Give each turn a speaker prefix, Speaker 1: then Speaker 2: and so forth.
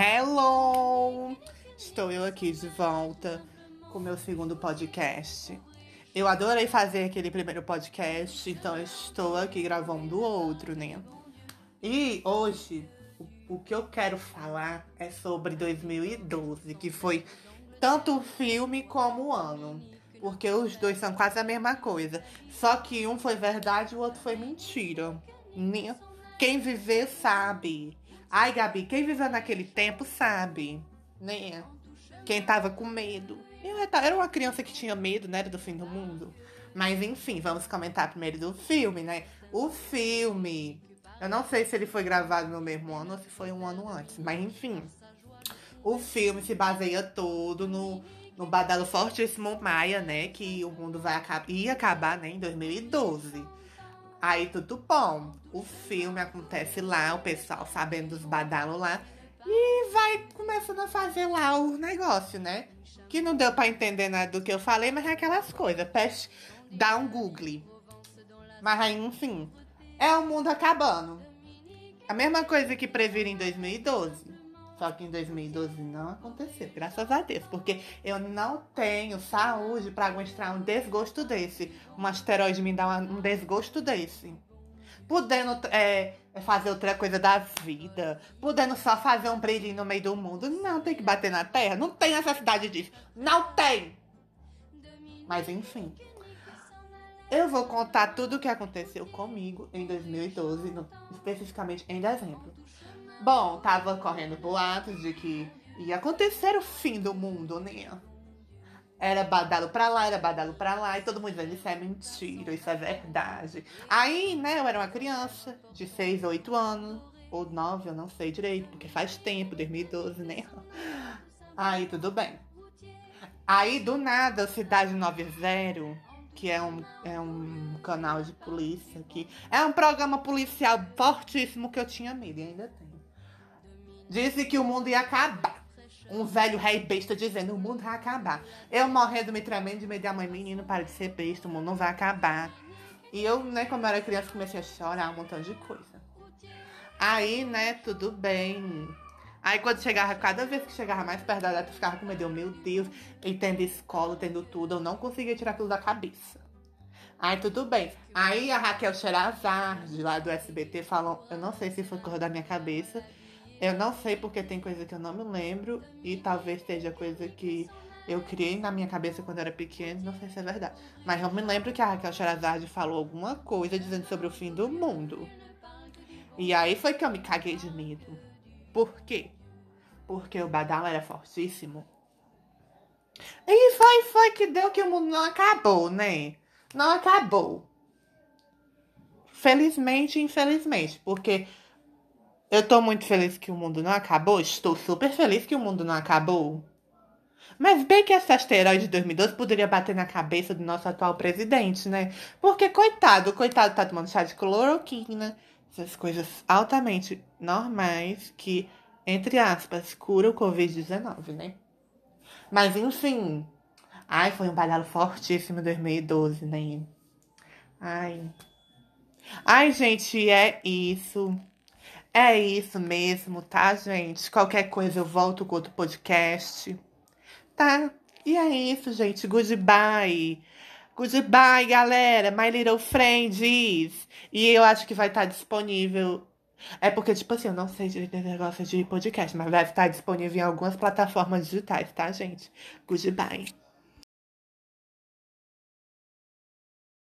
Speaker 1: Hello! Estou eu aqui de volta com meu segundo podcast. Eu adorei fazer aquele primeiro podcast, então estou aqui gravando outro, né? E hoje, o, o que eu quero falar é sobre 2012, que foi tanto o filme como o ano. Porque os dois são quase a mesma coisa. Só que um foi verdade e o outro foi mentira. Né? Quem viver sabe. Ai, Gabi, quem viveu naquele tempo sabe, né? Quem tava com medo. Eu era uma criança que tinha medo, né, do fim do mundo. Mas enfim, vamos comentar primeiro do filme, né? O filme. Eu não sei se ele foi gravado no mesmo ano ou se foi um ano antes, mas enfim. O filme se baseia todo no, no badalo fortíssimo Maia, né? Que o mundo vai acabar, ia acabar, né, em 2012. Aí tudo bom. O filme acontece lá, o pessoal sabendo dos badalos lá. E vai começando a fazer lá o negócio, né? Que não deu para entender nada do que eu falei, mas é aquelas coisas. Peste, dá um google. Mas aí, enfim. É o mundo acabando. A mesma coisa que previram em 2012. Só que em 2012 não aconteceu, graças a Deus. Porque eu não tenho saúde para aguentar um desgosto desse. Um asteroide me dá um desgosto desse. Podendo é, fazer outra coisa da vida. Podendo só fazer um brilhinho no meio do mundo. Não tem que bater na terra. Não tem necessidade disso. Não tem! Mas enfim. Eu vou contar tudo o que aconteceu comigo em 2012, no, especificamente em dezembro. Bom, tava correndo boatos de que ia acontecer o fim do mundo, né? Era badalo pra lá, era badalo pra lá, e todo mundo dizendo isso é mentira, isso é verdade. Aí, né, eu era uma criança de 6 ou 8 anos, ou 9, eu não sei direito, porque faz tempo, 2012, né? Aí, tudo bem. Aí, do nada, Cidade 90, que é um, é um canal de polícia aqui, é um programa policial fortíssimo que eu tinha medo e ainda tenho. Disse que o mundo ia acabar. Um velho rei besta dizendo o mundo vai acabar. Eu morrendo, me tremendo de medo da mãe, menino, para de ser besta, o mundo não vai acabar. E eu, né, quando eu era criança, comecei a chorar um montão de coisa. Aí, né, tudo bem. Aí quando chegava, cada vez que chegava mais perto da data, eu ficava com medo. Meu Deus, e tendo escola, tendo tudo, eu não conseguia tirar aquilo da cabeça. Aí tudo bem. Aí a Raquel Sherazade, lá do SBT, falou, eu não sei se foi coisa da minha cabeça, eu não sei porque tem coisa que eu não me lembro e talvez seja coisa que eu criei na minha cabeça quando eu era pequena, não sei se é verdade. Mas eu me lembro que a Raquel Sherazade falou alguma coisa dizendo sobre o fim do mundo. E aí foi que eu me caguei de medo. Por quê? Porque o badalo era fortíssimo. E foi, foi que deu que o mundo não acabou, né? Não acabou. Felizmente, infelizmente, porque eu tô muito feliz que o mundo não acabou. Estou super feliz que o mundo não acabou. Mas bem que esse asteroide de 2012 poderia bater na cabeça do nosso atual presidente, né? Porque, coitado, coitado tá tomando chá de cloroquina, essas coisas altamente normais que, entre aspas, cura o Covid-19, né? Mas, enfim. Ai, foi um badalo fortíssimo 2012, né? Ai. Ai, gente, é isso. É isso mesmo, tá, gente? Qualquer coisa eu volto com outro podcast. Tá? E é isso, gente. Goodbye. Goodbye, galera. My Little Friends. E eu acho que vai estar disponível. É porque, tipo assim, eu não sei de negócio de podcast, mas vai estar disponível em algumas plataformas digitais, tá, gente? Goodbye.